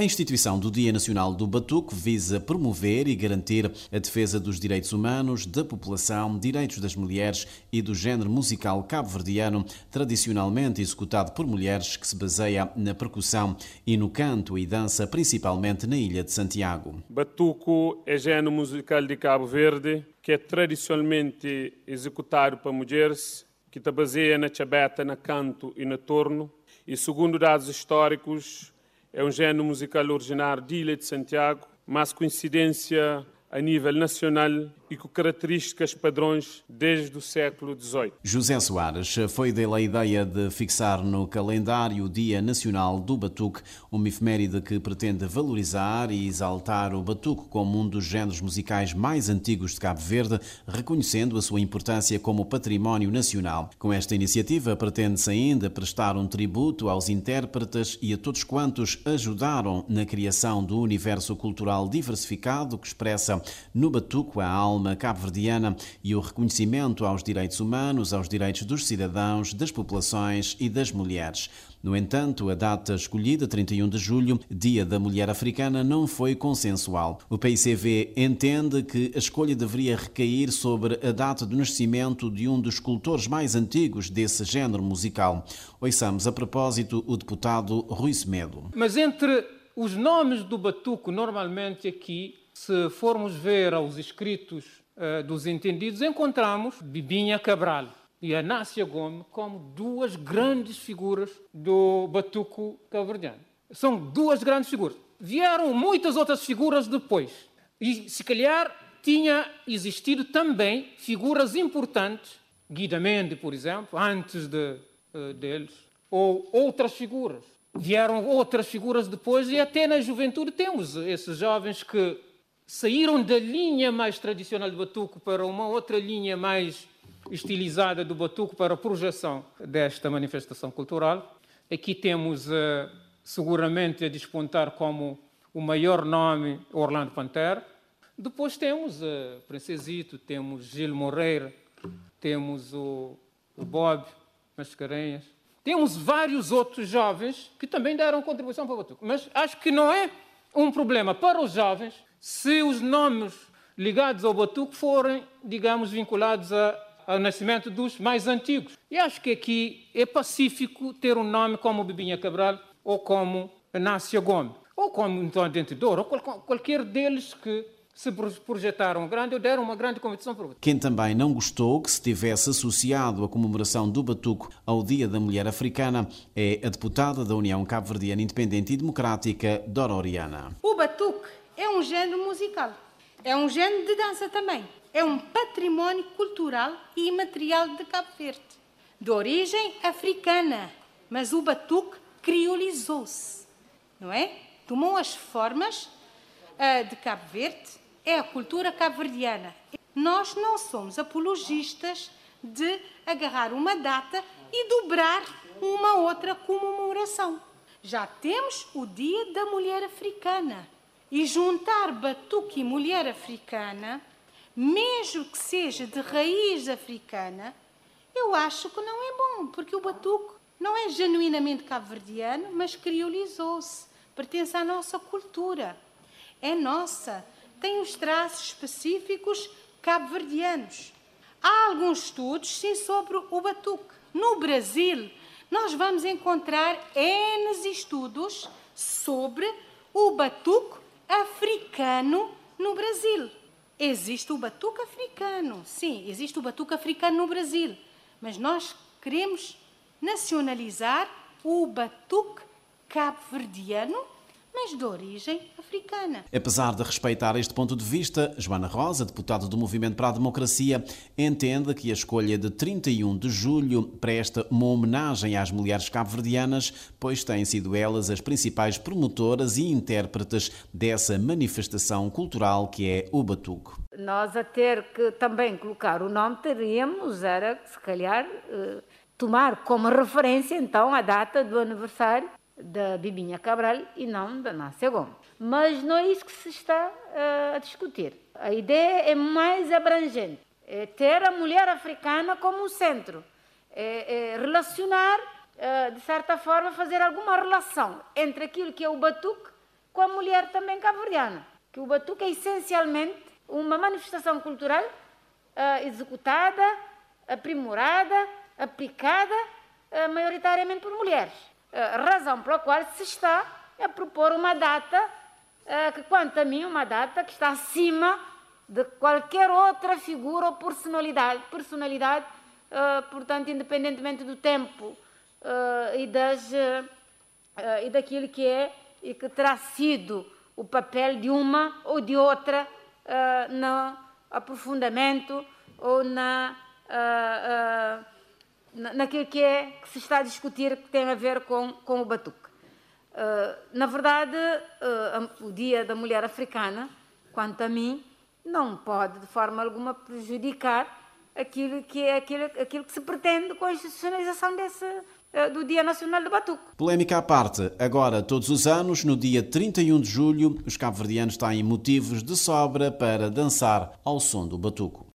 A instituição do Dia Nacional do Batuque visa promover e garantir a defesa dos direitos humanos, da população, direitos das mulheres e do género musical cabo-verdiano, tradicionalmente executado por mulheres, que se baseia na percussão e no canto e dança, principalmente na ilha de Santiago. Batuco é género musical de Cabo Verde que é tradicionalmente executado por mulheres, que se baseia na chabeta, na canto e no torno, e segundo dados históricos é um género musical originário de Ilha de Santiago, mas coincidência a nível nacional e com características padrões desde o século XVIII. José Soares foi dele a ideia de fixar no calendário o Dia Nacional do Batuque, uma efeméride que pretende valorizar e exaltar o batuque como um dos géneros musicais mais antigos de Cabo Verde, reconhecendo a sua importância como património nacional. Com esta iniciativa pretende-se ainda prestar um tributo aos intérpretes e a todos quantos ajudaram na criação do universo cultural diversificado que expressa no a alma alma cabo-verdiana e o reconhecimento aos direitos humanos, aos direitos dos cidadãos, das populações e das mulheres. No entanto, a data escolhida, 31 de julho, Dia da Mulher Africana, não foi consensual. O PICV entende que a escolha deveria recair sobre a data do nascimento de um dos escultores mais antigos desse género musical. Ouçamos a propósito o deputado Rui Semedo. Mas entre os nomes do batuco, normalmente aqui se formos ver aos escritos uh, dos entendidos, encontramos Bibinha Cabral e Anácia Gomes como duas grandes figuras do batuco calverdiano. São duas grandes figuras. Vieram muitas outras figuras depois. E se calhar tinha existido também figuras importantes, Guida Mende, por exemplo, antes de, uh, deles, ou outras figuras. Vieram outras figuras depois e até na juventude temos esses jovens que saíram da linha mais tradicional do batuco para uma outra linha mais estilizada do batuco para a projeção desta manifestação cultural. Aqui temos uh, seguramente a despontar como o maior nome Orlando Pantera. Depois temos uh, Princesito, temos Gil Moreira, temos o, o Bob Mascarenhas. Temos vários outros jovens que também deram contribuição para o batuco. Mas acho que não é um problema para os jovens se os nomes ligados ao batuque forem, digamos, vinculados a, ao nascimento dos mais antigos. E acho que aqui é pacífico ter um nome como Bibinha Cabral ou como Nácia Gomes, ou como Antônio Dentador, ou qual, qualquer deles que se projetaram grande ou deram uma grande competição para o Quem também não gostou que se tivesse associado a comemoração do Batuco ao Dia da Mulher Africana é a deputada da União Cabo-Verdiana Independente e Democrática, Dora Oriana. O Batuque é um género musical, é um género de dança também, é um património cultural e imaterial de Cabo Verde, de origem africana, mas o batuque criolizou-se, não é? Tomou as formas uh, de Cabo Verde, é a cultura cabo-verdiana. Nós não somos apologistas de agarrar uma data e dobrar uma outra comemoração. Já temos o Dia da Mulher Africana, e juntar batuque e mulher africana, mesmo que seja de raiz africana, eu acho que não é bom, porque o batuque não é genuinamente cabo-verdiano, mas criolizou-se, pertence à nossa cultura. É nossa, tem os traços específicos cabo-verdianos. Há alguns estudos, sim, sobre o batuque. No Brasil, nós vamos encontrar N estudos sobre o batuque africano no Brasil. Existe o batuque africano, sim, existe o batuque africano no Brasil, mas nós queremos nacionalizar o batuque cabo-verdiano mas de origem africana. Apesar de respeitar este ponto de vista, Joana Rosa, deputada do Movimento para a Democracia, entende que a escolha de 31 de julho presta uma homenagem às mulheres cabo-verdianas, pois têm sido elas as principais promotoras e intérpretes dessa manifestação cultural que é o batuque. Nós a ter que também colocar o nome teríamos, era se calhar eh, tomar como referência então a data do aniversário da Bibinha Cabral e não da Nácia Gomes. Mas não é isso que se está uh, a discutir. A ideia é mais abrangente. É ter a mulher africana como centro. É, é relacionar, uh, de certa forma, fazer alguma relação entre aquilo que é o batuque com a mulher também cabo-verdiana. Que o batuque é essencialmente uma manifestação cultural uh, executada, aprimorada, aplicada maioritariamente por mulheres. Uh, razão pela qual se está a propor uma data que, quanto a mim, uma data que está acima de qualquer outra figura ou personalidade, personalidade portanto, independentemente do tempo e, das, e daquilo que é e que terá sido o papel de uma ou de outra no aprofundamento ou na, naquilo que, é, que se está a discutir que tem a ver com, com o batuque. Uh, na verdade, o Dia da Mulher Africana, quanto a mim, não pode de forma alguma prejudicar aquilo que é aquilo, aquilo que se pretende com a institucionalização desse, do Dia Nacional do Batuque. Polémica à parte, agora, todos os anos, no dia 31 de julho, os cabo-verdianos têm motivos de sobra para dançar ao som do batuco.